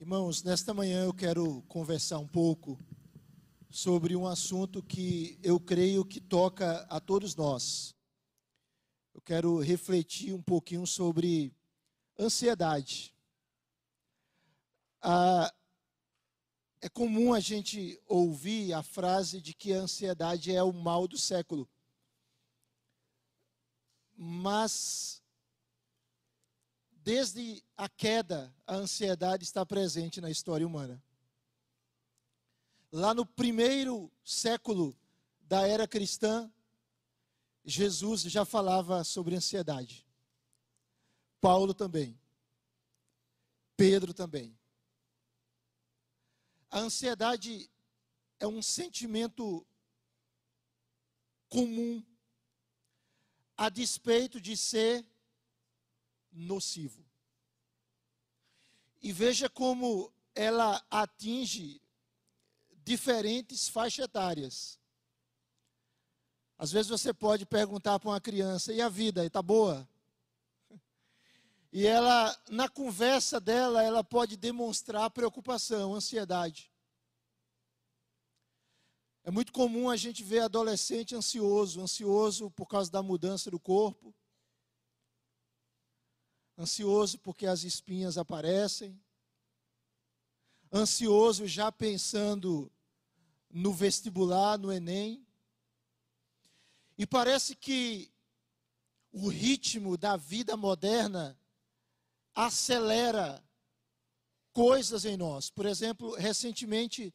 Irmãos, nesta manhã eu quero conversar um pouco sobre um assunto que eu creio que toca a todos nós. Eu quero refletir um pouquinho sobre ansiedade. Ah, é comum a gente ouvir a frase de que a ansiedade é o mal do século. Mas desde a queda, a ansiedade está presente na história humana. Lá no primeiro século da era cristã, Jesus já falava sobre ansiedade. Paulo também. Pedro também. A ansiedade é um sentimento comum, a despeito de ser nocivo. E veja como ela atinge diferentes faixas etárias. Às vezes você pode perguntar para uma criança: e a vida, está boa? E ela, na conversa dela, ela pode demonstrar preocupação, ansiedade. É muito comum a gente ver adolescente ansioso, ansioso por causa da mudança do corpo, ansioso porque as espinhas aparecem, ansioso já pensando no vestibular, no Enem. E parece que o ritmo da vida moderna acelera coisas em nós. Por exemplo, recentemente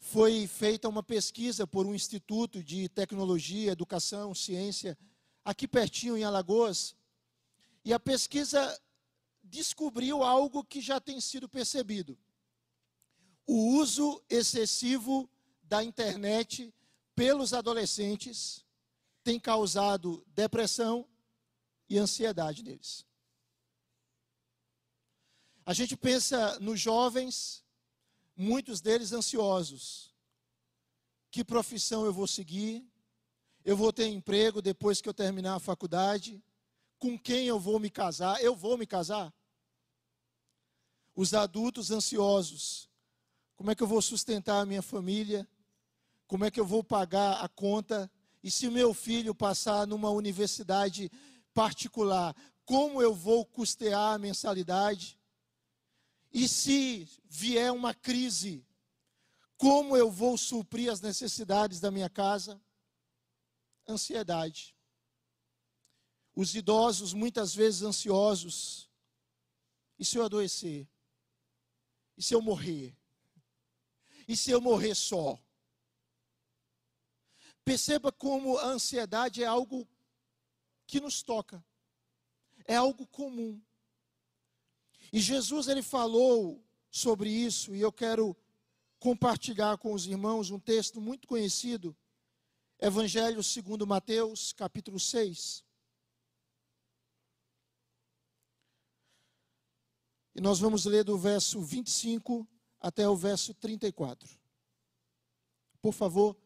foi feita uma pesquisa por um instituto de tecnologia, educação, ciência, aqui pertinho em Alagoas, e a pesquisa descobriu algo que já tem sido percebido: o uso excessivo da internet pelos adolescentes tem causado depressão e ansiedade neles. A gente pensa nos jovens, muitos deles ansiosos. Que profissão eu vou seguir? Eu vou ter emprego depois que eu terminar a faculdade? Com quem eu vou me casar? Eu vou me casar? Os adultos ansiosos, como é que eu vou sustentar a minha família? Como é que eu vou pagar a conta? E se o meu filho passar numa universidade particular, como eu vou custear a mensalidade? E se vier uma crise, como eu vou suprir as necessidades da minha casa? Ansiedade. Os idosos, muitas vezes ansiosos. E se eu adoecer? E se eu morrer? E se eu morrer só? Perceba como a ansiedade é algo que nos toca. É algo comum. E Jesus ele falou sobre isso e eu quero compartilhar com os irmãos um texto muito conhecido. Evangelho segundo Mateus, capítulo 6. E nós vamos ler do verso 25 até o verso 34. Por favor,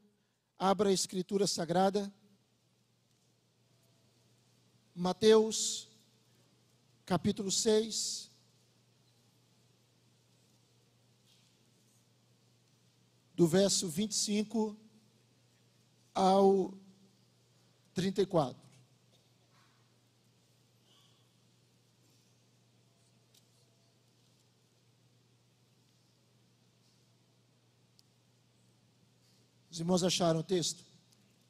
abra a Escritura Sagrada. Mateus, capítulo 6. Do verso 25 ao 34. Os irmãos acharam o texto?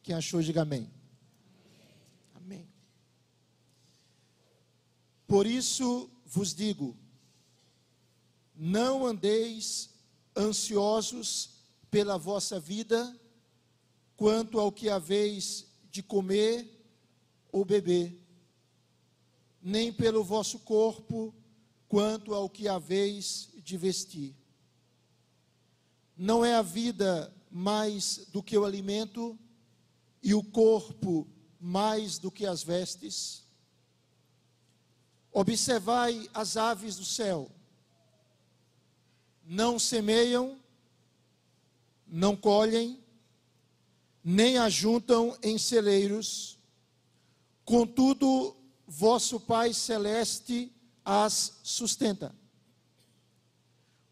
Quem achou, diga amém. Amém. Por isso vos digo: não andeis ansiosos pela vossa vida, quanto ao que haveis de comer ou beber, nem pelo vosso corpo, quanto ao que haveis de vestir. Não é a vida mais do que o alimento, e o corpo mais do que as vestes? Observai as aves do céu, não semeiam, não colhem, nem ajuntam em celeiros, contudo, vosso Pai Celeste as sustenta.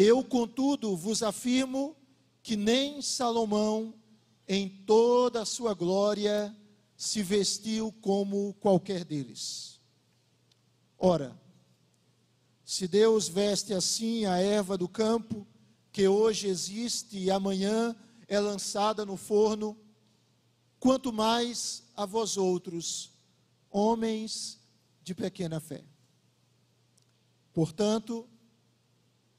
Eu, contudo, vos afirmo que nem Salomão, em toda a sua glória, se vestiu como qualquer deles. Ora, se Deus veste assim a erva do campo, que hoje existe e amanhã é lançada no forno, quanto mais a vós outros, homens de pequena fé. Portanto,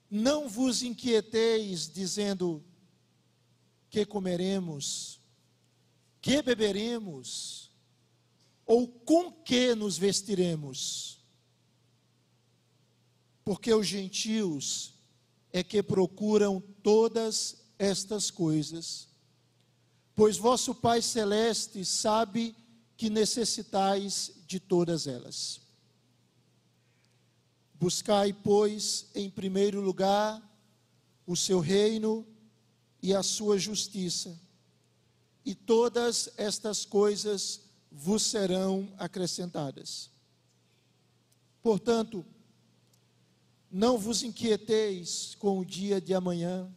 não vos inquieteis dizendo que comeremos, que beberemos, ou com que nos vestiremos porque os gentios é que procuram todas estas coisas. Pois vosso Pai Celeste sabe que necessitais de todas elas. Buscai, pois, em primeiro lugar o seu reino e a sua justiça, e todas estas coisas vos serão acrescentadas. Portanto, não vos inquieteis com o dia de amanhã,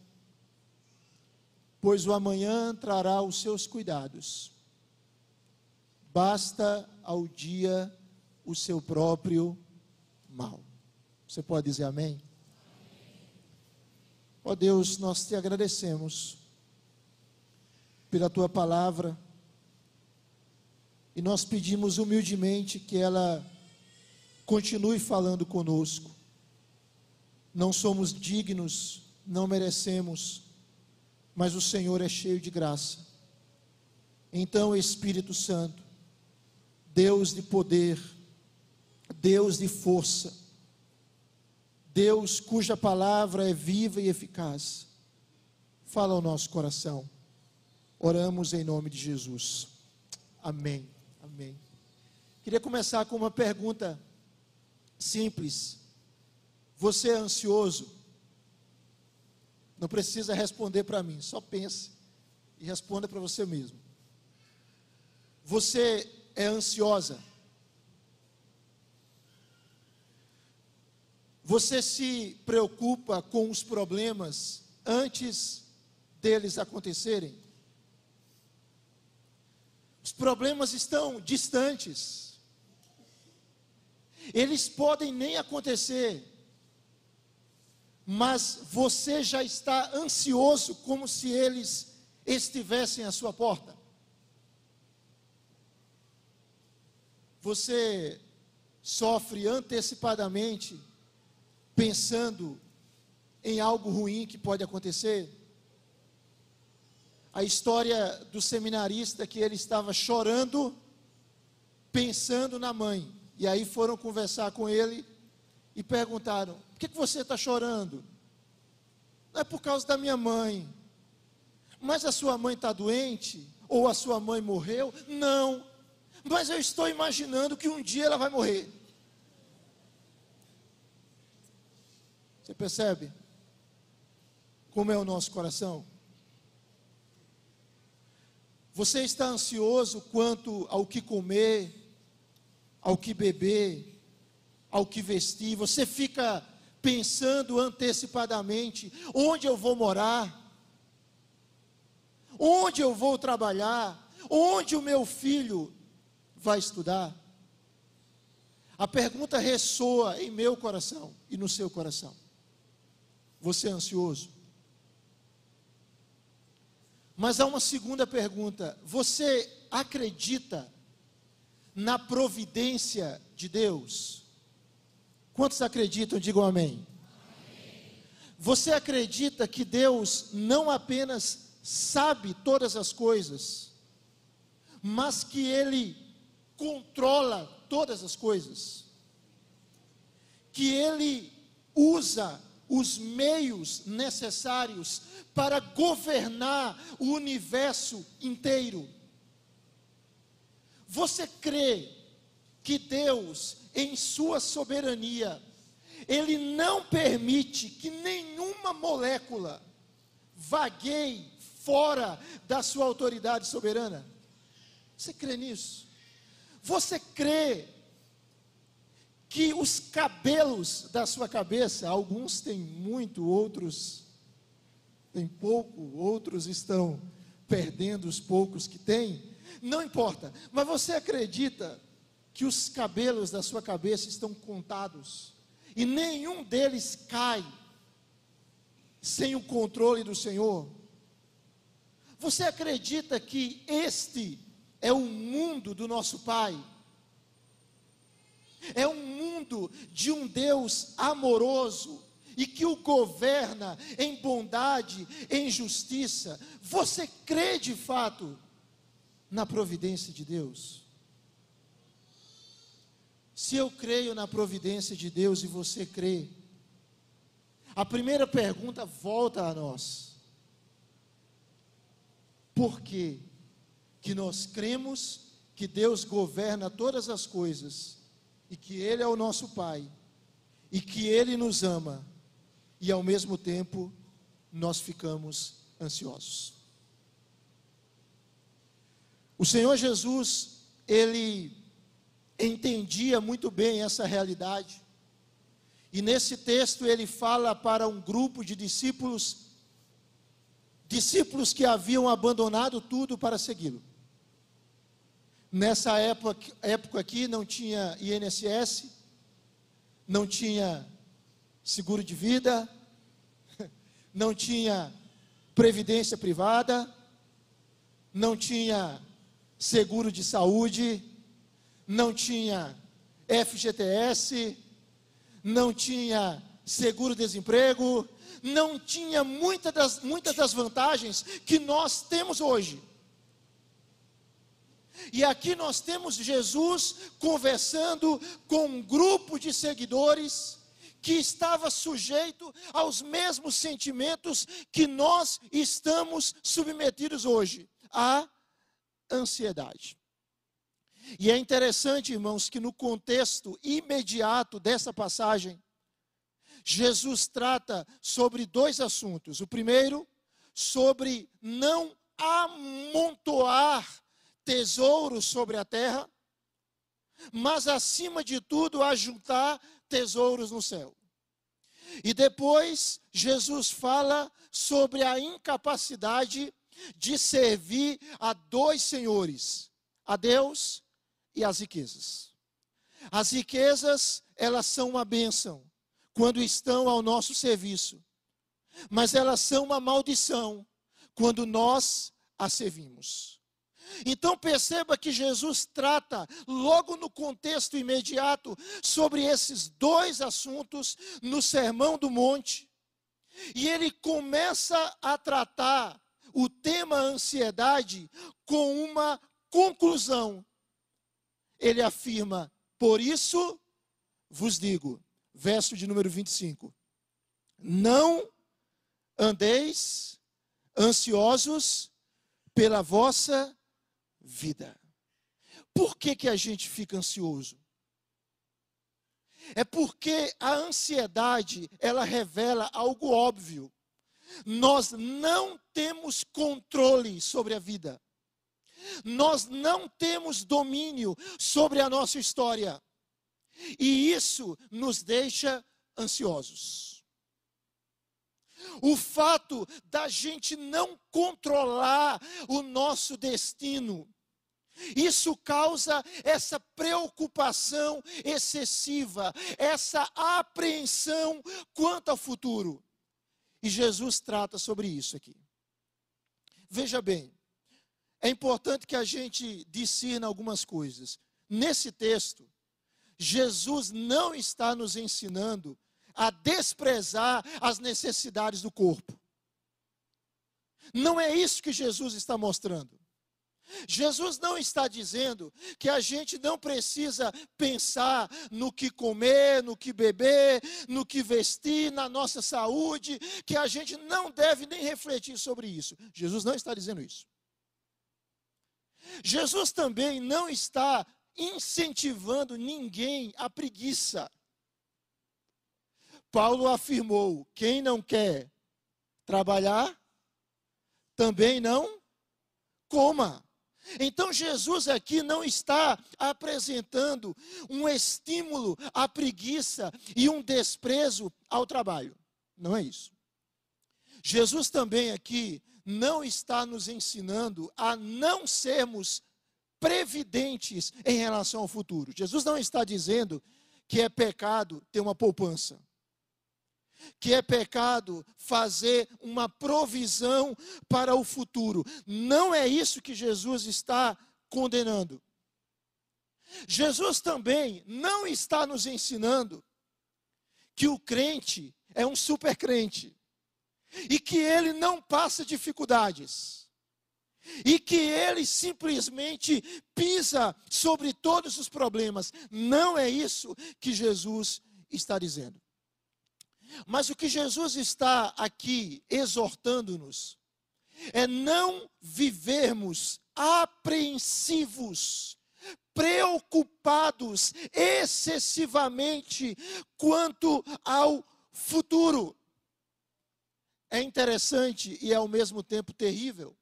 pois o amanhã trará os seus cuidados. Basta ao dia o seu próprio mal. Você pode dizer amém? Ó oh Deus, nós te agradecemos pela tua palavra e nós pedimos humildemente que ela continue falando conosco não somos dignos, não merecemos, mas o Senhor é cheio de graça. Então, Espírito Santo, Deus de poder, Deus de força, Deus cuja palavra é viva e eficaz, fala ao nosso coração. Oramos em nome de Jesus. Amém. Amém. Queria começar com uma pergunta simples. Você é ansioso? Não precisa responder para mim, só pense e responda para você mesmo. Você é ansiosa? Você se preocupa com os problemas antes deles acontecerem? Os problemas estão distantes. Eles podem nem acontecer mas você já está ansioso como se eles estivessem à sua porta. Você sofre antecipadamente, pensando em algo ruim que pode acontecer. A história do seminarista que ele estava chorando, pensando na mãe. E aí foram conversar com ele e perguntaram: por que, que você está chorando? Não é por causa da minha mãe. Mas a sua mãe está doente? Ou a sua mãe morreu? Não. Mas eu estou imaginando que um dia ela vai morrer. Você percebe? Como é o nosso coração? Você está ansioso quanto ao que comer, ao que beber, ao que vestir, você fica pensando antecipadamente: onde eu vou morar? Onde eu vou trabalhar? Onde o meu filho vai estudar? A pergunta ressoa em meu coração e no seu coração. Você é ansioso? Mas há uma segunda pergunta: você acredita na providência de Deus? Quantos acreditam? Digam amém. Você acredita que Deus não apenas sabe todas as coisas, mas que Ele controla todas as coisas? Que Ele usa os meios necessários para governar o universo inteiro. Você crê que Deus, em sua soberania, Ele não permite que nenhuma molécula vagueie fora da sua autoridade soberana? Você crê nisso? Você crê que os cabelos da sua cabeça, alguns têm muito, outros têm pouco, outros estão perdendo os poucos que têm, não importa, mas você acredita que os cabelos da sua cabeça estão contados e nenhum deles cai sem o controle do Senhor? Você acredita que este é o mundo do nosso Pai? É um mundo de um Deus amoroso e que o governa em bondade, em justiça. Você crê de fato na providência de Deus? Se eu creio na providência de Deus e você crê, a primeira pergunta volta a nós. Por que que nós cremos que Deus governa todas as coisas? E que Ele é o nosso Pai, e que Ele nos ama, e ao mesmo tempo nós ficamos ansiosos. O Senhor Jesus, Ele entendia muito bem essa realidade, e nesse texto ele fala para um grupo de discípulos, discípulos que haviam abandonado tudo para segui-lo. Nessa época, época aqui não tinha INSS, não tinha seguro de vida, não tinha previdência privada, não tinha seguro de saúde, não tinha FGTS, não tinha seguro-desemprego, não tinha muitas das, muitas das vantagens que nós temos hoje. E aqui nós temos Jesus conversando com um grupo de seguidores que estava sujeito aos mesmos sentimentos que nós estamos submetidos hoje, a ansiedade. E é interessante, irmãos, que no contexto imediato dessa passagem, Jesus trata sobre dois assuntos. O primeiro, sobre não amontoar tesouros sobre a terra, mas acima de tudo ajuntar tesouros no céu. E depois Jesus fala sobre a incapacidade de servir a dois senhores, a Deus e as riquezas. As riquezas, elas são uma bênção quando estão ao nosso serviço, mas elas são uma maldição quando nós as servimos. Então perceba que Jesus trata, logo no contexto imediato, sobre esses dois assuntos no Sermão do Monte. E ele começa a tratar o tema ansiedade com uma conclusão. Ele afirma: Por isso vos digo, verso de número 25: Não andeis ansiosos pela vossa vida. Por que, que a gente fica ansioso? É porque a ansiedade, ela revela algo óbvio. Nós não temos controle sobre a vida. Nós não temos domínio sobre a nossa história. E isso nos deixa ansiosos. O fato da gente não controlar o nosso destino, isso causa essa preocupação excessiva, essa apreensão quanto ao futuro. E Jesus trata sobre isso aqui. Veja bem, é importante que a gente discina algumas coisas. Nesse texto, Jesus não está nos ensinando a desprezar as necessidades do corpo. Não é isso que Jesus está mostrando. Jesus não está dizendo que a gente não precisa pensar no que comer, no que beber, no que vestir, na nossa saúde, que a gente não deve nem refletir sobre isso. Jesus não está dizendo isso. Jesus também não está incentivando ninguém à preguiça. Paulo afirmou: quem não quer trabalhar, também não coma. Então Jesus aqui não está apresentando um estímulo à preguiça e um desprezo ao trabalho. Não é isso. Jesus também aqui não está nos ensinando a não sermos previdentes em relação ao futuro. Jesus não está dizendo que é pecado ter uma poupança que é pecado fazer uma provisão para o futuro. Não é isso que Jesus está condenando. Jesus também não está nos ensinando que o crente é um super crente e que ele não passa dificuldades e que ele simplesmente pisa sobre todos os problemas. Não é isso que Jesus está dizendo. Mas o que Jesus está aqui exortando-nos é não vivermos apreensivos, preocupados excessivamente quanto ao futuro. É interessante e ao mesmo tempo terrível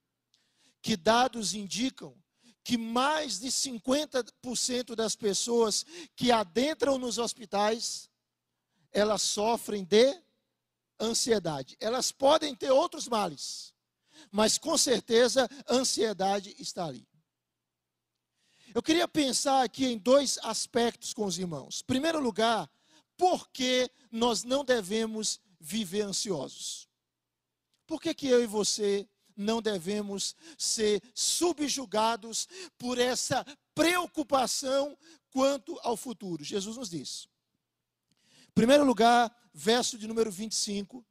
que dados indicam que mais de 50% das pessoas que adentram nos hospitais elas sofrem de ansiedade. Elas podem ter outros males, mas com certeza ansiedade está ali. Eu queria pensar aqui em dois aspectos com os irmãos. Em primeiro lugar, por que nós não devemos viver ansiosos? Por que, que eu e você não devemos ser subjugados por essa preocupação quanto ao futuro? Jesus nos diz: Primeiro lugar, verso de número 25.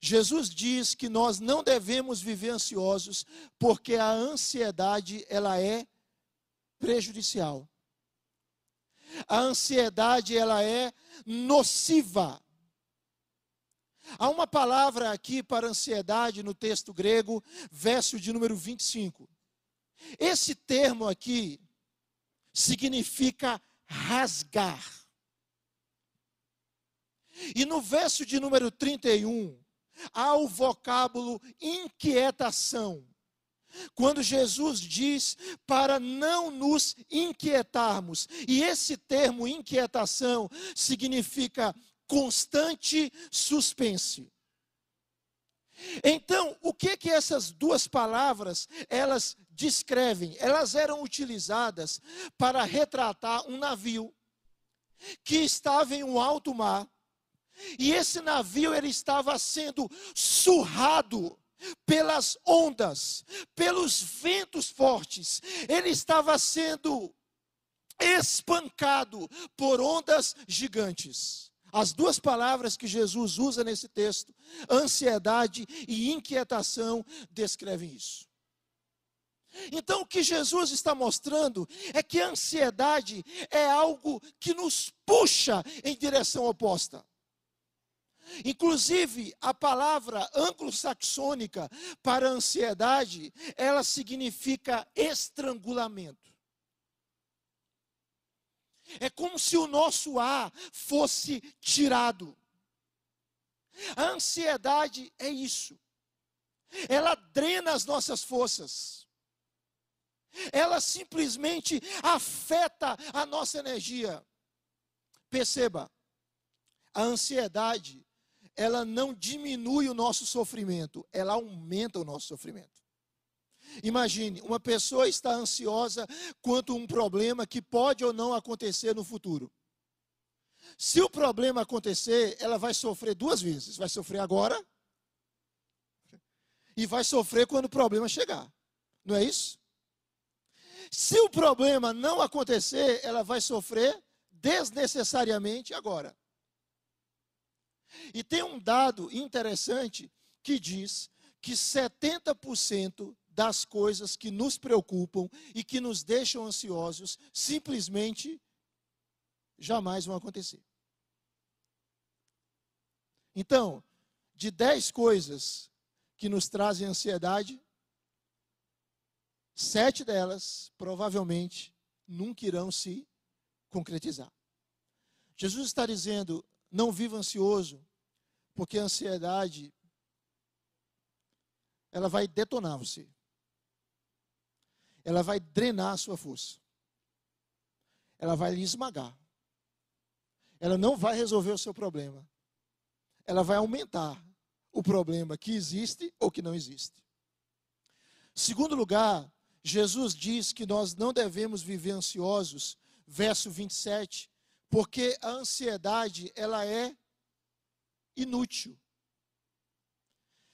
Jesus diz que nós não devemos viver ansiosos, porque a ansiedade ela é prejudicial. A ansiedade ela é nociva. Há uma palavra aqui para ansiedade no texto grego, verso de número 25. Esse termo aqui significa rasgar. E no verso de número 31, há o vocábulo inquietação. Quando Jesus diz para não nos inquietarmos, e esse termo inquietação significa constante suspense. Então, o que que essas duas palavras elas descrevem? Elas eram utilizadas para retratar um navio que estava em um alto mar e esse navio ele estava sendo surrado pelas ondas, pelos ventos fortes. Ele estava sendo espancado por ondas gigantes. As duas palavras que Jesus usa nesse texto, ansiedade e inquietação, descrevem isso. Então, o que Jesus está mostrando é que a ansiedade é algo que nos puxa em direção oposta. Inclusive, a palavra anglo-saxônica para ansiedade, ela significa estrangulamento. É como se o nosso ar fosse tirado. A ansiedade é isso. Ela drena as nossas forças. Ela simplesmente afeta a nossa energia. Perceba, a ansiedade ela não diminui o nosso sofrimento, ela aumenta o nosso sofrimento. Imagine, uma pessoa está ansiosa quanto a um problema que pode ou não acontecer no futuro. Se o problema acontecer, ela vai sofrer duas vezes: vai sofrer agora e vai sofrer quando o problema chegar. Não é isso? Se o problema não acontecer, ela vai sofrer desnecessariamente agora. E tem um dado interessante que diz que 70% das coisas que nos preocupam e que nos deixam ansiosos simplesmente jamais vão acontecer. Então, de dez coisas que nos trazem ansiedade, sete delas provavelmente nunca irão se concretizar. Jesus está dizendo: não viva ansioso, porque a ansiedade ela vai detonar você. Ela vai drenar a sua força. Ela vai lhe esmagar. Ela não vai resolver o seu problema. Ela vai aumentar o problema que existe ou que não existe. Segundo lugar, Jesus diz que nós não devemos viver ansiosos, verso 27, porque a ansiedade ela é inútil.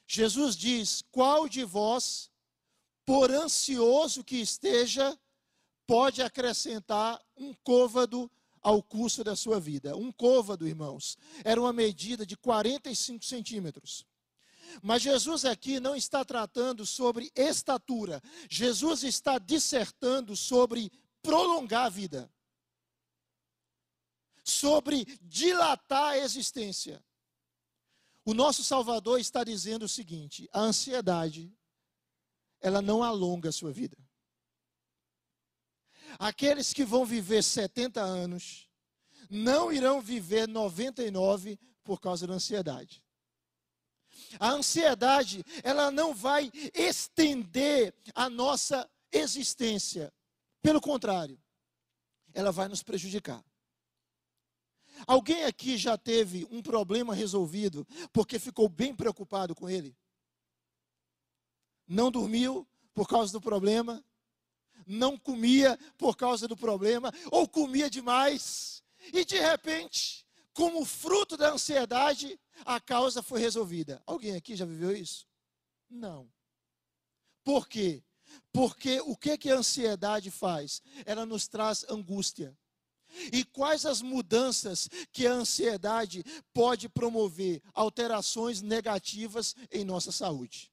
Jesus diz: Qual de vós, por ansioso que esteja, pode acrescentar um côvado ao curso da sua vida? Um côvado, irmãos, era uma medida de 45 centímetros. Mas Jesus aqui não está tratando sobre estatura, Jesus está dissertando sobre prolongar a vida, sobre dilatar a existência. O nosso Salvador está dizendo o seguinte: a ansiedade, ela não alonga a sua vida. Aqueles que vão viver 70 anos, não irão viver 99 por causa da ansiedade. A ansiedade, ela não vai estender a nossa existência. Pelo contrário, ela vai nos prejudicar. Alguém aqui já teve um problema resolvido porque ficou bem preocupado com ele? Não dormiu por causa do problema? Não comia por causa do problema? Ou comia demais? E de repente, como fruto da ansiedade, a causa foi resolvida. Alguém aqui já viveu isso? Não. Por quê? Porque o que, que a ansiedade faz? Ela nos traz angústia. E quais as mudanças que a ansiedade pode promover? Alterações negativas em nossa saúde.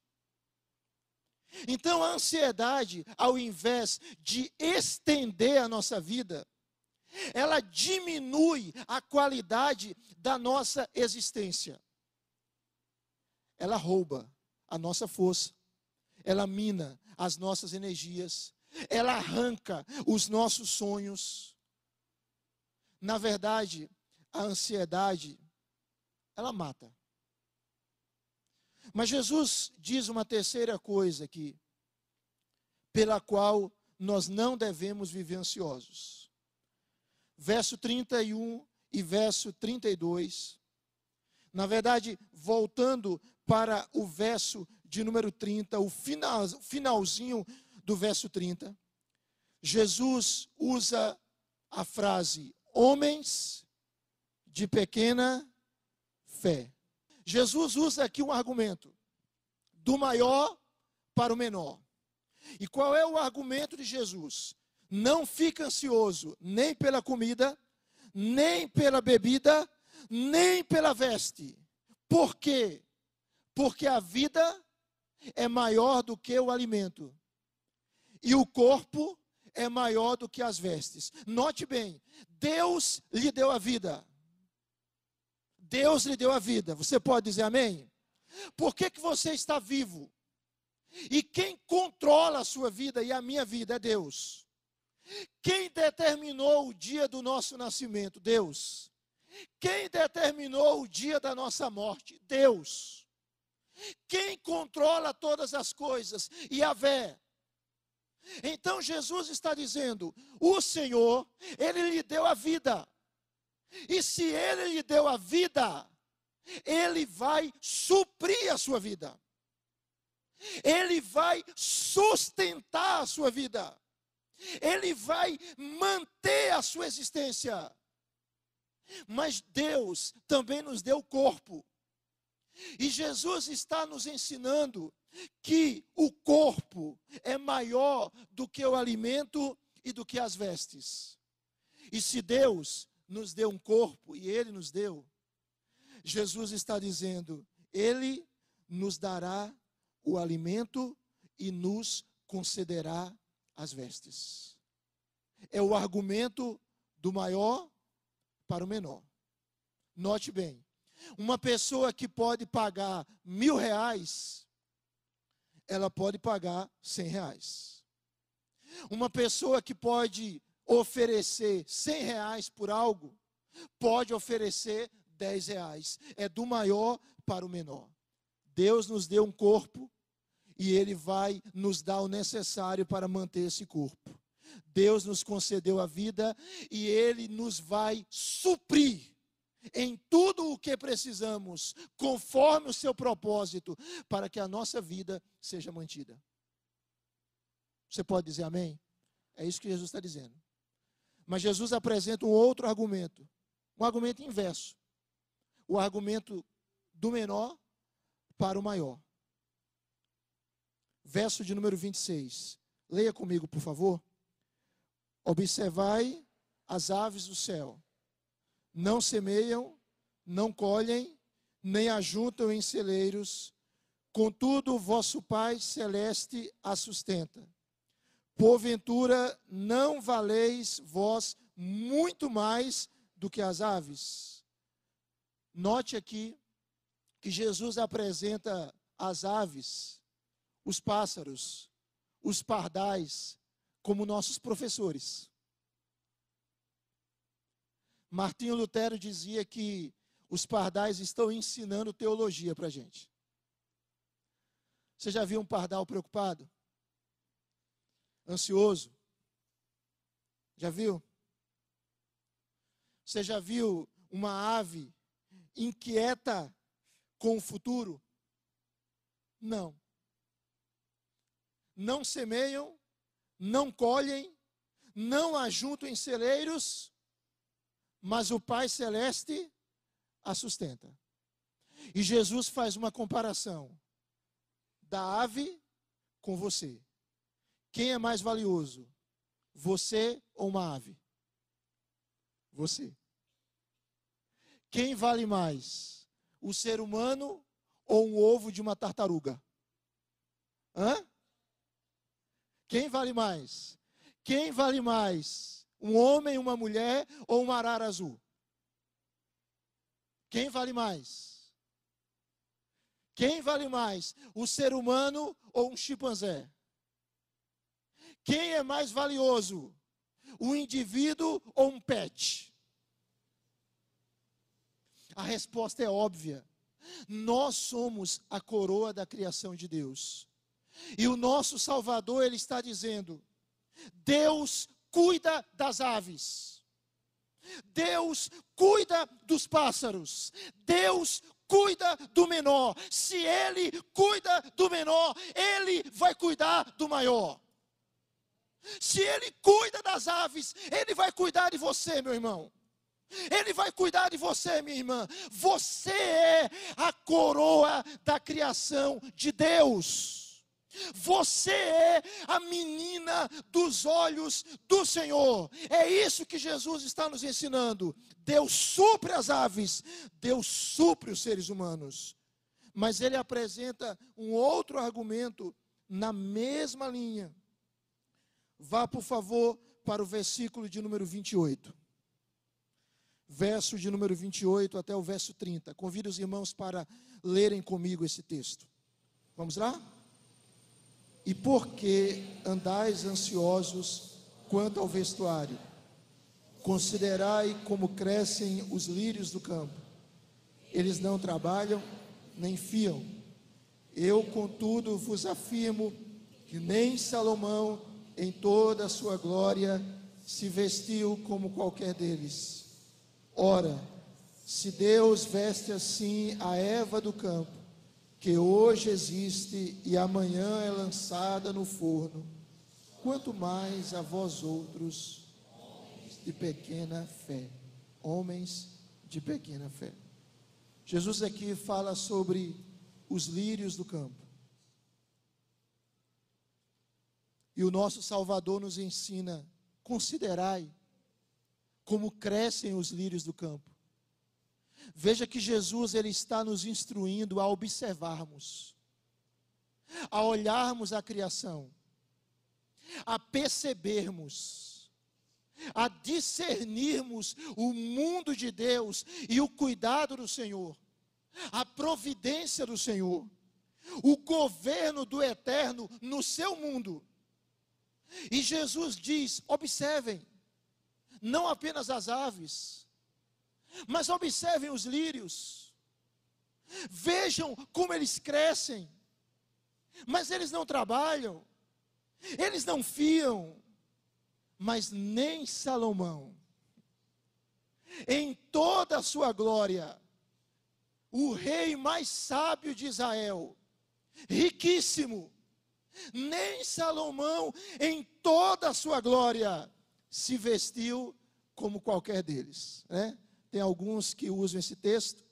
Então, a ansiedade, ao invés de estender a nossa vida, ela diminui a qualidade da nossa existência. Ela rouba a nossa força, ela mina as nossas energias, ela arranca os nossos sonhos. Na verdade, a ansiedade, ela mata. Mas Jesus diz uma terceira coisa aqui, pela qual nós não devemos viver ansiosos. Verso 31 e verso 32. Na verdade, voltando para o verso de número 30, o final, finalzinho do verso 30, Jesus usa a frase: homens de pequena fé. Jesus usa aqui um argumento do maior para o menor. E qual é o argumento de Jesus? Não fica ansioso nem pela comida, nem pela bebida, nem pela veste. Por quê? Porque a vida é maior do que o alimento. E o corpo é maior do que as vestes. Note bem, Deus lhe deu a vida. Deus lhe deu a vida. Você pode dizer amém? Por que, que você está vivo? E quem controla a sua vida e a minha vida é Deus. Quem determinou o dia do nosso nascimento? Deus. Quem determinou o dia da nossa morte? Deus. Quem controla todas as coisas? Yahvé. Então Jesus está dizendo: o Senhor, Ele lhe deu a vida. E se Ele lhe deu a vida, Ele vai suprir a sua vida. Ele vai sustentar a sua vida. Ele vai manter a sua existência. Mas Deus também nos deu corpo. E Jesus está nos ensinando que o corpo é maior do que o alimento e do que as vestes. E se Deus nos deu um corpo, e Ele nos deu, Jesus está dizendo: Ele nos dará o alimento e nos concederá as vestes. É o argumento do maior para o menor. Note bem, uma pessoa que pode pagar mil reais, ela pode pagar cem reais. Uma pessoa que pode oferecer cem reais por algo, pode oferecer dez reais. É do maior para o menor. Deus nos deu um corpo e Ele vai nos dar o necessário para manter esse corpo. Deus nos concedeu a vida e Ele nos vai suprir em tudo o que precisamos, conforme o seu propósito, para que a nossa vida seja mantida. Você pode dizer amém? É isso que Jesus está dizendo. Mas Jesus apresenta um outro argumento, um argumento inverso. O argumento do menor para o maior. Verso de número 26. Leia comigo, por favor. Observai as aves do céu. Não semeiam, não colhem, nem ajuntam em celeiros. Contudo, vosso Pai celeste a sustenta. Porventura, não valeis vós muito mais do que as aves? Note aqui que Jesus apresenta as aves, os pássaros, os pardais, como nossos professores. Martinho Lutero dizia que os pardais estão ensinando teologia para a gente. Você já viu um pardal preocupado? Ansioso? Já viu? Você já viu uma ave inquieta com o futuro? Não. Não semeiam, não colhem, não ajuntam em celeiros, mas o Pai Celeste a sustenta. E Jesus faz uma comparação da ave com você. Quem é mais valioso? Você ou uma ave? Você. Quem vale mais? O ser humano ou um ovo de uma tartaruga? Hã? Quem vale mais? Quem vale mais? Um homem, uma mulher ou uma arara azul? Quem vale mais? Quem vale mais? O ser humano ou um chimpanzé? Quem é mais valioso? Um indivíduo ou um pet? A resposta é óbvia. Nós somos a coroa da criação de Deus. E o nosso Salvador, ele está dizendo: Deus cuida das aves. Deus cuida dos pássaros. Deus cuida do menor. Se ele cuida do menor, ele vai cuidar do maior. Se ele cuida das aves, ele vai cuidar de você, meu irmão. Ele vai cuidar de você, minha irmã. Você é a coroa da criação de Deus. Você é a menina dos olhos do Senhor. É isso que Jesus está nos ensinando. Deus supre as aves, Deus supre os seres humanos. Mas ele apresenta um outro argumento na mesma linha. Vá, por favor, para o versículo de número 28. Verso de número 28 até o verso 30. Convido os irmãos para lerem comigo esse texto. Vamos lá? E por que andais ansiosos quanto ao vestuário? Considerai como crescem os lírios do campo. Eles não trabalham, nem fiam. Eu, contudo, vos afirmo que nem Salomão, em toda a sua glória, se vestiu como qualquer deles. Ora, se Deus veste assim a Eva do campo, que hoje existe e amanhã é lançada no forno, quanto mais a vós outros de pequena fé, homens de pequena fé. Jesus aqui fala sobre os lírios do campo. E o nosso Salvador nos ensina: considerai como crescem os lírios do campo. Veja que Jesus ele está nos instruindo a observarmos. a olharmos a criação, a percebermos, a discernirmos o mundo de Deus e o cuidado do Senhor, a providência do Senhor, o governo do eterno no seu mundo. E Jesus diz: observem, não apenas as aves, mas observem os lírios, vejam como eles crescem, mas eles não trabalham, eles não fiam, mas nem Salomão, em toda a sua glória, o rei mais sábio de Israel, riquíssimo, nem Salomão, em toda a sua glória, se vestiu como qualquer deles. Né? Tem alguns que usam esse texto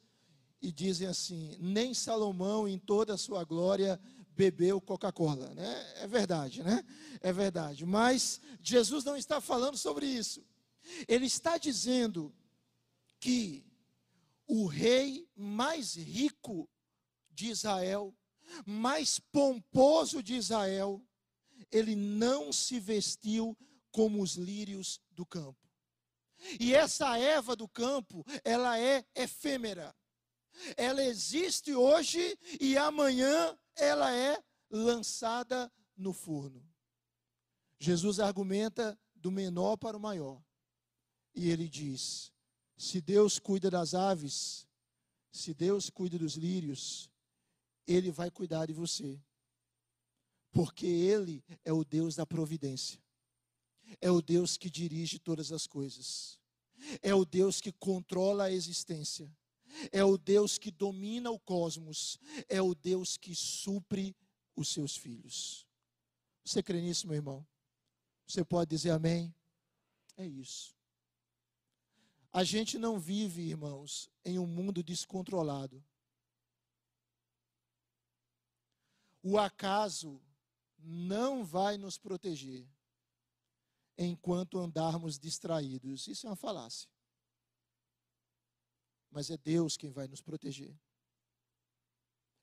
e dizem assim: nem Salomão, em toda a sua glória, bebeu Coca-Cola. Né? É verdade, né? É verdade. Mas Jesus não está falando sobre isso. Ele está dizendo que o rei mais rico de Israel mais pomposo de Israel, ele não se vestiu como os lírios do campo. E essa erva do campo, ela é efêmera. Ela existe hoje e amanhã ela é lançada no forno. Jesus argumenta do menor para o maior. E ele diz: se Deus cuida das aves, se Deus cuida dos lírios, ele vai cuidar de você. Porque Ele é o Deus da providência. É o Deus que dirige todas as coisas. É o Deus que controla a existência. É o Deus que domina o cosmos. É o Deus que supre os seus filhos. Você crê nisso, meu irmão? Você pode dizer amém? É isso. A gente não vive, irmãos, em um mundo descontrolado. O acaso não vai nos proteger enquanto andarmos distraídos. Isso é uma falácia. Mas é Deus quem vai nos proteger.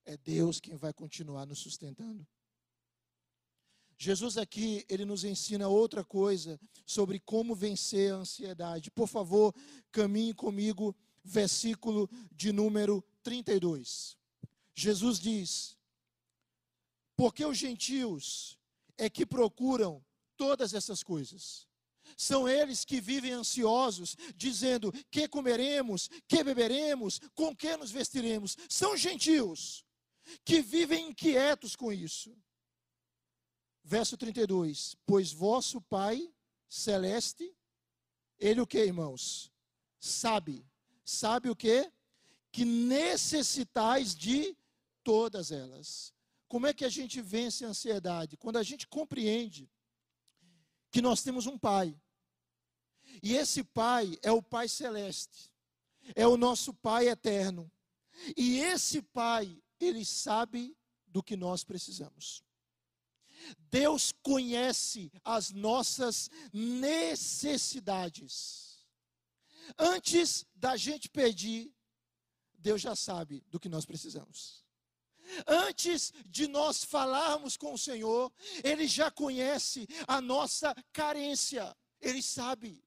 É Deus quem vai continuar nos sustentando. Jesus aqui, ele nos ensina outra coisa sobre como vencer a ansiedade. Por favor, caminhe comigo, versículo de número 32. Jesus diz: porque os gentios é que procuram todas essas coisas. São eles que vivem ansiosos, dizendo: que comeremos, que beberemos, com que nos vestiremos. São gentios que vivem inquietos com isso. Verso 32: Pois vosso Pai celeste, ele o que, irmãos? Sabe. Sabe o que? Que necessitais de todas elas. Como é que a gente vence a ansiedade? Quando a gente compreende que nós temos um Pai. E esse Pai é o Pai celeste. É o nosso Pai eterno. E esse Pai, ele sabe do que nós precisamos. Deus conhece as nossas necessidades. Antes da gente pedir, Deus já sabe do que nós precisamos. Antes de nós falarmos com o Senhor, Ele já conhece a nossa carência, Ele sabe.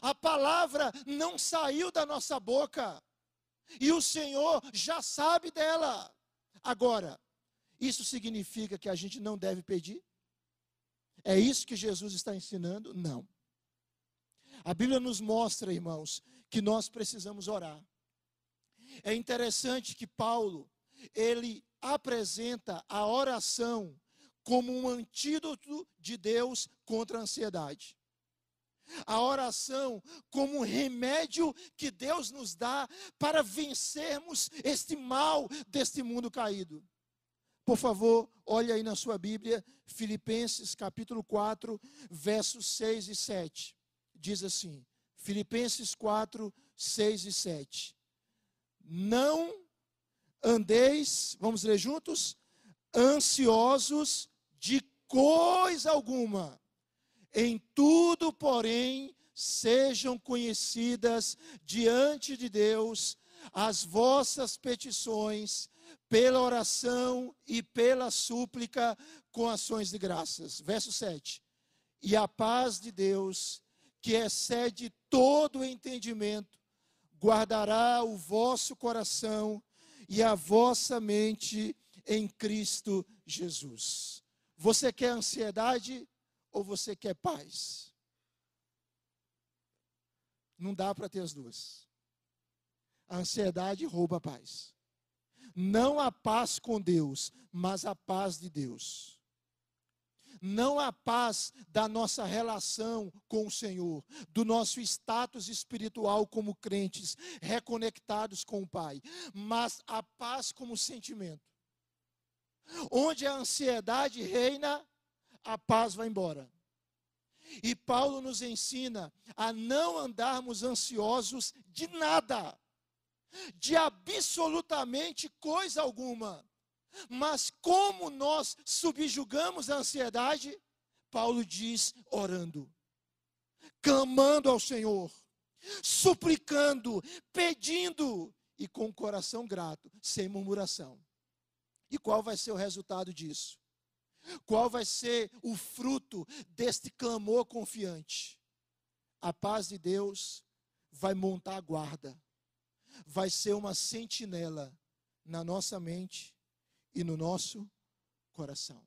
A palavra não saiu da nossa boca, e o Senhor já sabe dela. Agora, isso significa que a gente não deve pedir? É isso que Jesus está ensinando? Não. A Bíblia nos mostra, irmãos, que nós precisamos orar. É interessante que Paulo, ele apresenta a oração como um antídoto de Deus contra a ansiedade. A oração como um remédio que Deus nos dá para vencermos este mal deste mundo caído. Por favor, olhe aí na sua Bíblia, Filipenses capítulo 4, versos 6 e 7. Diz assim: Filipenses 4, 6 e 7. Não andeis, vamos ler juntos, ansiosos de coisa alguma. Em tudo, porém, sejam conhecidas diante de Deus as vossas petições pela oração e pela súplica com ações de graças. Verso 7. E a paz de Deus, que excede todo entendimento, guardará o vosso coração e a vossa mente em Cristo Jesus. Você quer ansiedade ou você quer paz? Não dá para ter as duas. A ansiedade rouba a paz. Não a paz com Deus, mas a paz de Deus. Não a paz da nossa relação com o Senhor, do nosso status espiritual como crentes, reconectados com o Pai, mas a paz como sentimento. Onde a ansiedade reina, a paz vai embora. E Paulo nos ensina a não andarmos ansiosos de nada, de absolutamente coisa alguma. Mas como nós subjugamos a ansiedade? Paulo diz orando, clamando ao Senhor, suplicando, pedindo e com o coração grato, sem murmuração. E qual vai ser o resultado disso? Qual vai ser o fruto deste clamor confiante? A paz de Deus vai montar a guarda, vai ser uma sentinela na nossa mente e no nosso coração.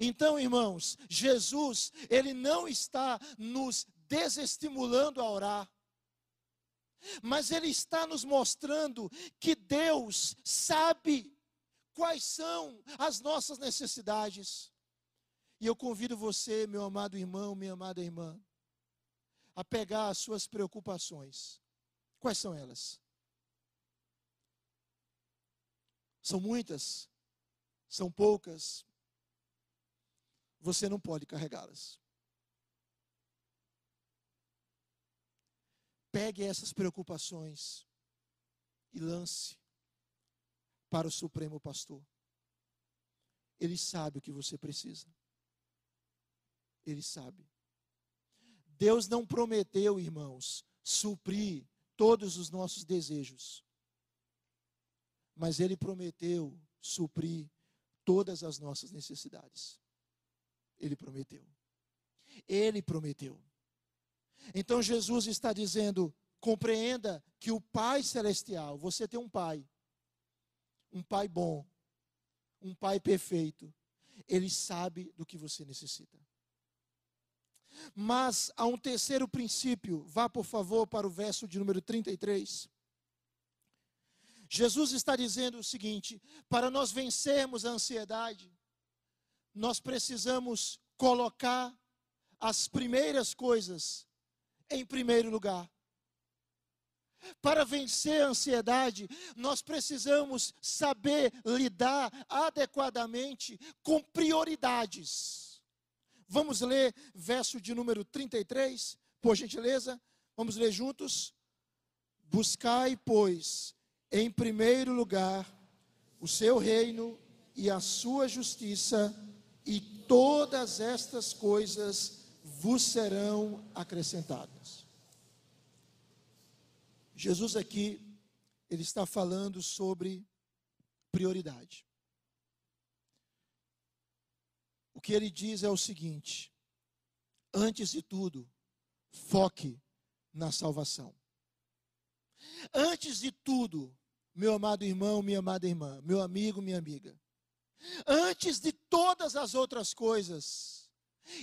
Então, irmãos, Jesus, ele não está nos desestimulando a orar, mas ele está nos mostrando que Deus sabe quais são as nossas necessidades. E eu convido você, meu amado irmão, minha amada irmã, a pegar as suas preocupações. Quais são elas? São muitas? São poucas? Você não pode carregá-las. Pegue essas preocupações e lance para o Supremo Pastor. Ele sabe o que você precisa. Ele sabe. Deus não prometeu, irmãos, suprir todos os nossos desejos. Mas Ele prometeu suprir todas as nossas necessidades. Ele prometeu. Ele prometeu. Então Jesus está dizendo: compreenda que o Pai Celestial, você tem um Pai, um pai bom, um pai perfeito, ele sabe do que você necessita. Mas há um terceiro princípio, vá por favor para o verso de número 33. Jesus está dizendo o seguinte: para nós vencermos a ansiedade, nós precisamos colocar as primeiras coisas em primeiro lugar. Para vencer a ansiedade, nós precisamos saber lidar adequadamente com prioridades. Vamos ler verso de número 33, por gentileza? Vamos ler juntos? Buscai, pois, em primeiro lugar, o seu reino e a sua justiça, e todas estas coisas vos serão acrescentadas. Jesus aqui, ele está falando sobre prioridade. O que ele diz é o seguinte: antes de tudo, foque na salvação. Antes de tudo, meu amado irmão, minha amada irmã, meu amigo, minha amiga, antes de todas as outras coisas,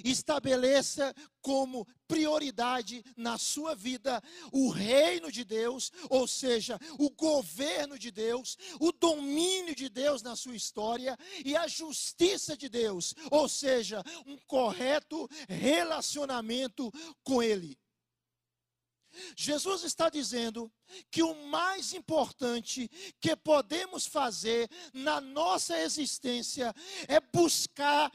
Estabeleça como prioridade na sua vida o reino de Deus, ou seja, o governo de Deus, o domínio de Deus na sua história e a justiça de Deus, ou seja, um correto relacionamento com Ele. Jesus está dizendo que o mais importante que podemos fazer na nossa existência é buscar,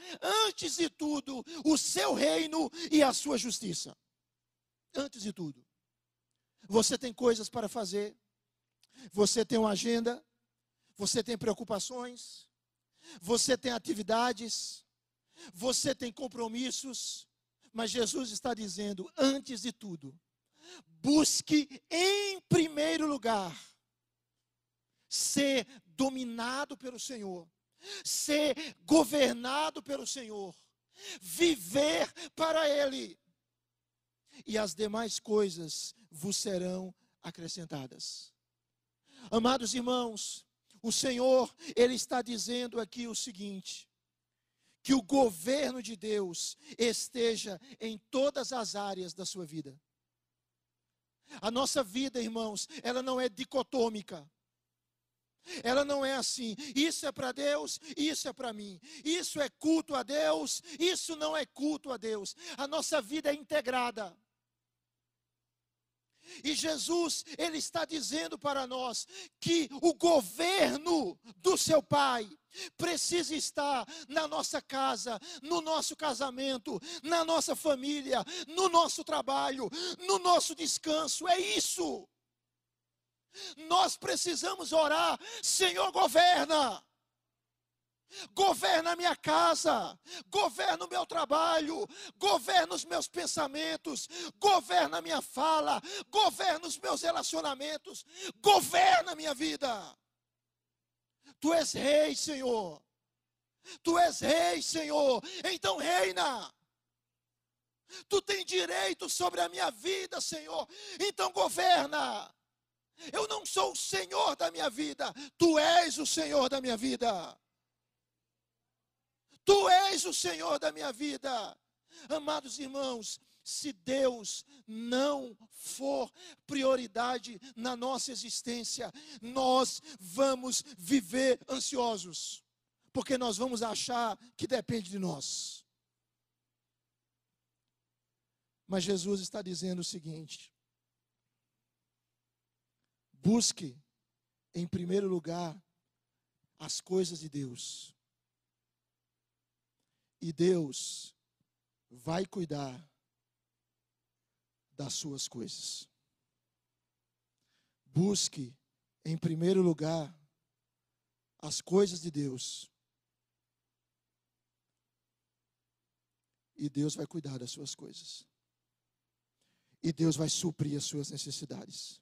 antes de tudo, o seu reino e a sua justiça. Antes de tudo. Você tem coisas para fazer, você tem uma agenda, você tem preocupações, você tem atividades, você tem compromissos, mas Jesus está dizendo, antes de tudo, busque em primeiro lugar ser dominado pelo Senhor, ser governado pelo Senhor, viver para Ele, e as demais coisas vos serão acrescentadas. Amados irmãos, o Senhor, Ele está dizendo aqui o seguinte: que o governo de Deus esteja em todas as áreas da sua vida. A nossa vida, irmãos, ela não é dicotômica. Ela não é assim, isso é para Deus, isso é para mim. Isso é culto a Deus, isso não é culto a Deus. A nossa vida é integrada. E Jesus, ele está dizendo para nós que o governo do seu Pai precisa estar na nossa casa, no nosso casamento, na nossa família, no nosso trabalho, no nosso descanso. É isso. Nós precisamos orar, Senhor, governa. Governa a minha casa, governa o meu trabalho, governa os meus pensamentos, governa a minha fala, governa os meus relacionamentos, governa a minha vida. Tu és rei, Senhor. Tu és rei, Senhor. Então reina. Tu tem direito sobre a minha vida, Senhor. Então governa. Eu não sou o Senhor da minha vida, tu és o Senhor da minha vida. Tu és o Senhor da minha vida. Amados irmãos, se Deus não for prioridade na nossa existência, nós vamos viver ansiosos, porque nós vamos achar que depende de nós. Mas Jesus está dizendo o seguinte: busque em primeiro lugar as coisas de Deus e Deus vai cuidar das suas coisas. Busque, em primeiro lugar, as coisas de Deus. E Deus vai cuidar das suas coisas. E Deus vai suprir as suas necessidades.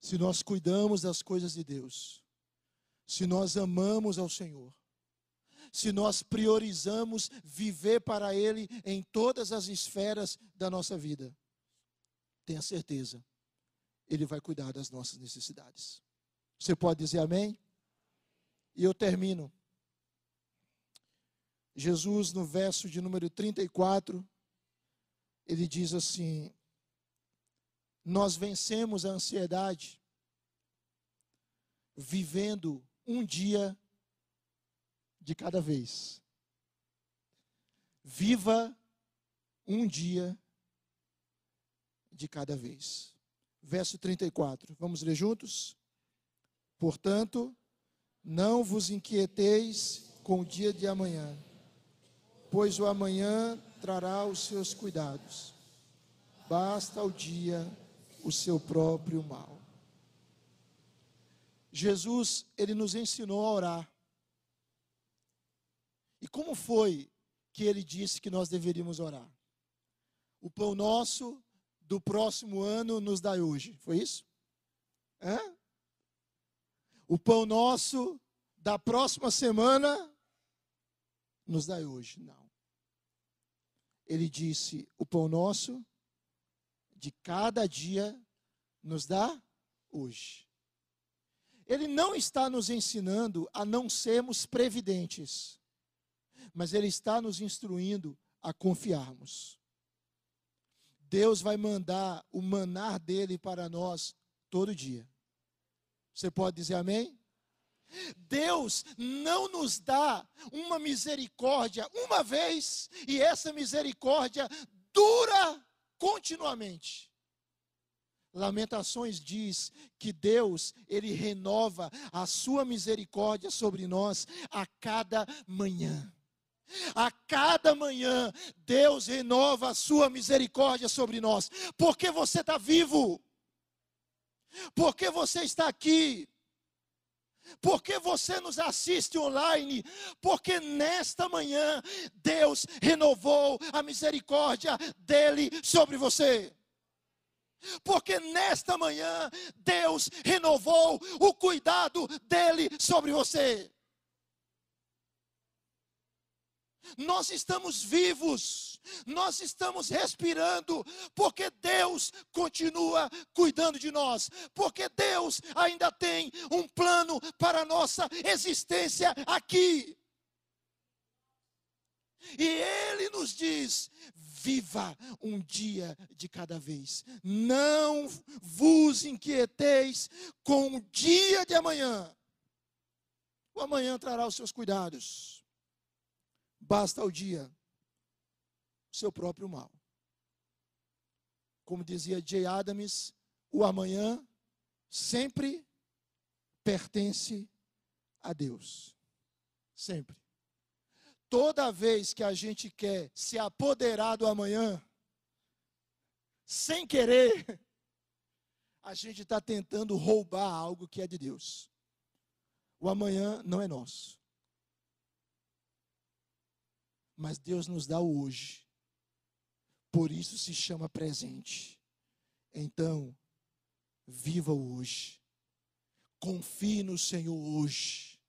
Se nós cuidamos das coisas de Deus, se nós amamos ao Senhor, se nós priorizamos viver para Ele em todas as esferas da nossa vida. Tenha certeza, Ele vai cuidar das nossas necessidades. Você pode dizer amém? E eu termino. Jesus, no verso de número 34, ele diz assim: Nós vencemos a ansiedade vivendo um dia de cada vez. Viva um dia de cada vez. Verso 34. Vamos ler juntos? Portanto, não vos inquieteis com o dia de amanhã, pois o amanhã trará os seus cuidados. Basta ao dia o seu próprio mal. Jesus, ele nos ensinou a orar. E como foi que ele disse que nós deveríamos orar? O pão nosso do próximo ano nos dá hoje. Foi isso? Hã? O pão nosso da próxima semana nos dá hoje. Não. Ele disse: o pão nosso de cada dia nos dá hoje. Ele não está nos ensinando a não sermos previdentes mas Ele está nos instruindo a confiarmos. Deus vai mandar o manar dele para nós todo dia. Você pode dizer amém? Deus não nos dá uma misericórdia uma vez e essa misericórdia dura continuamente. Lamentações diz que Deus, ele renova a sua misericórdia sobre nós a cada manhã. A cada manhã, Deus renova a sua misericórdia sobre nós, porque você está vivo, porque você está aqui, porque você nos assiste online, porque nesta manhã Deus renovou a misericórdia dele sobre você. porque nesta manhã Deus renovou o cuidado dele sobre você. Nós estamos vivos, nós estamos respirando, porque Deus continua cuidando de nós, porque Deus ainda tem um plano para a nossa existência aqui. E Ele nos diz: viva um dia de cada vez, não vos inquieteis com o dia de amanhã, o amanhã trará os seus cuidados. Basta ao dia o seu próprio mal. Como dizia Jay Adams, o amanhã sempre pertence a Deus. Sempre. Toda vez que a gente quer se apoderar do amanhã, sem querer, a gente está tentando roubar algo que é de Deus. O amanhã não é nosso. Mas Deus nos dá o hoje. Por isso se chama presente. Então, viva o hoje. Confie no Senhor hoje.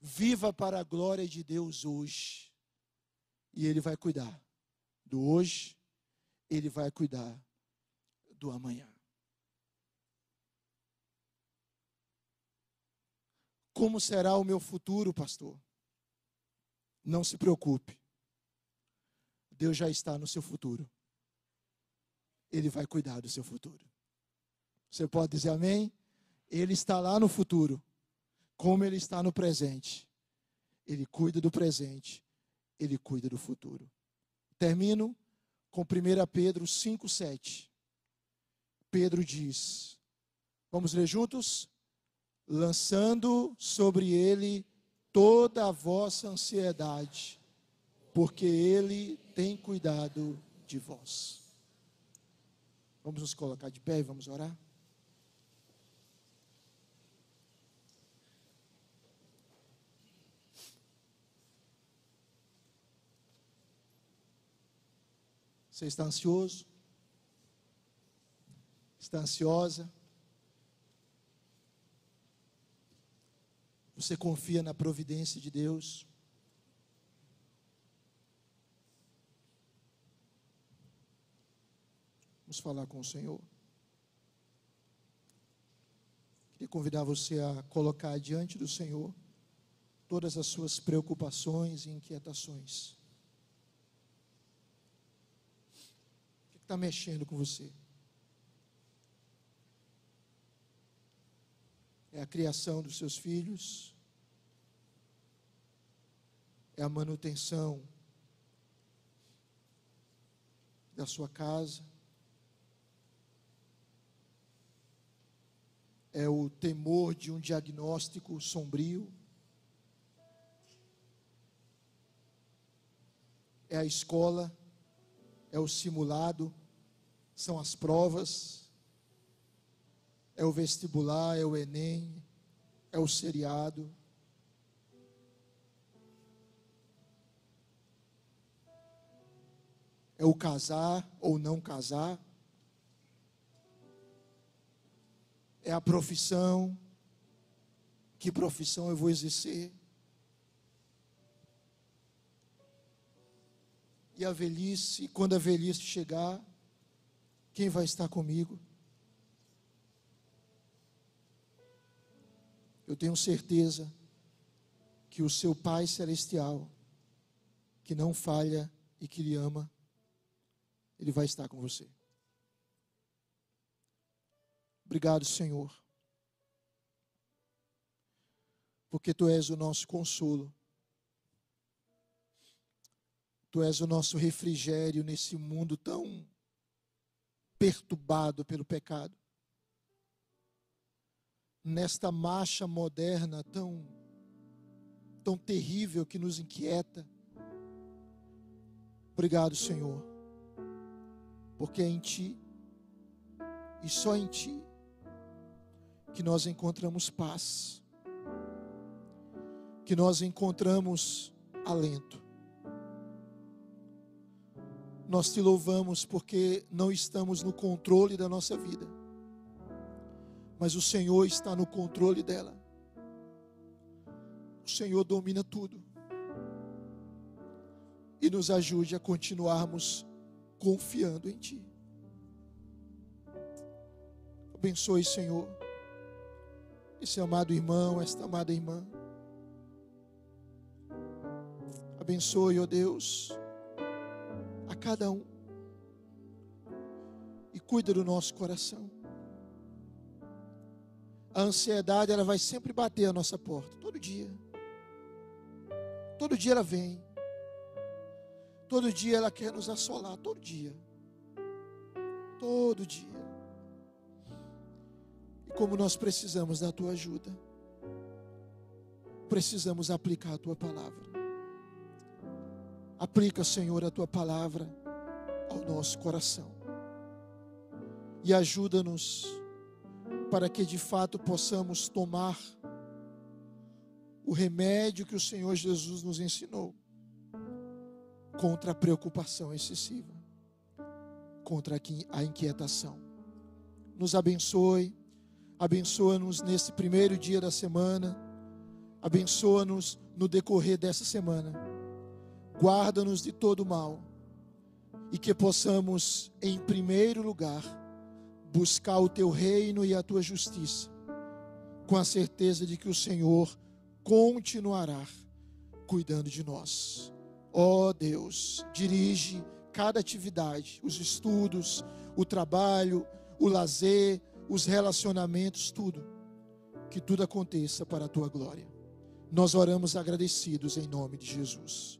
Viva para a glória de Deus hoje. E Ele vai cuidar do hoje, Ele vai cuidar do amanhã. Como será o meu futuro, pastor? Não se preocupe. Deus já está no seu futuro. Ele vai cuidar do seu futuro. Você pode dizer amém? Ele está lá no futuro, como ele está no presente. Ele cuida do presente, ele cuida do futuro. Termino com 1 Pedro 5, 7. Pedro diz: Vamos ler juntos? Lançando sobre ele toda a vossa ansiedade, porque Ele tem cuidado de vós. Vamos nos colocar de pé e vamos orar? Você está ansioso? Está ansiosa? Você confia na providência de Deus? Vamos falar com o Senhor. Queria convidar você a colocar diante do Senhor todas as suas preocupações e inquietações. O que está mexendo com você? É a criação dos seus filhos, é a manutenção da sua casa, é o temor de um diagnóstico sombrio, é a escola, é o simulado, são as provas, é o vestibular, é o Enem, é o seriado. É o casar ou não casar. É a profissão. Que profissão eu vou exercer? E a velhice, quando a velhice chegar, quem vai estar comigo? Eu tenho certeza que o seu Pai Celestial, que não falha e que lhe ama, Ele vai estar com você. Obrigado, Senhor, porque Tu és o nosso consolo, Tu és o nosso refrigério nesse mundo tão perturbado pelo pecado nesta marcha moderna tão tão terrível que nos inquieta. Obrigado, Senhor, porque é em Ti e só em Ti que nós encontramos paz, que nós encontramos alento. Nós te louvamos porque não estamos no controle da nossa vida, mas o Senhor está no controle dela. O Senhor domina tudo. E nos ajude a continuarmos confiando em Ti. Abençoe, Senhor, esse amado irmão, esta amada irmã. Abençoe, ó Deus, a cada um. E cuida do nosso coração. A ansiedade, ela vai sempre bater a nossa porta, todo dia. Todo dia ela vem. Todo dia ela quer nos assolar, todo dia. Todo dia. E como nós precisamos da tua ajuda, precisamos aplicar a tua palavra. Aplica, Senhor, a tua palavra ao nosso coração. E ajuda-nos para que de fato possamos tomar o remédio que o Senhor Jesus nos ensinou contra a preocupação excessiva, contra a inquietação. Nos abençoe, abençoa-nos nesse primeiro dia da semana, abençoa-nos no decorrer dessa semana, guarda-nos de todo mal e que possamos, em primeiro lugar, buscar o teu reino e a tua justiça, com a certeza de que o Senhor continuará cuidando de nós. Ó oh Deus, dirige cada atividade, os estudos, o trabalho, o lazer, os relacionamentos, tudo. Que tudo aconteça para a tua glória. Nós oramos agradecidos em nome de Jesus.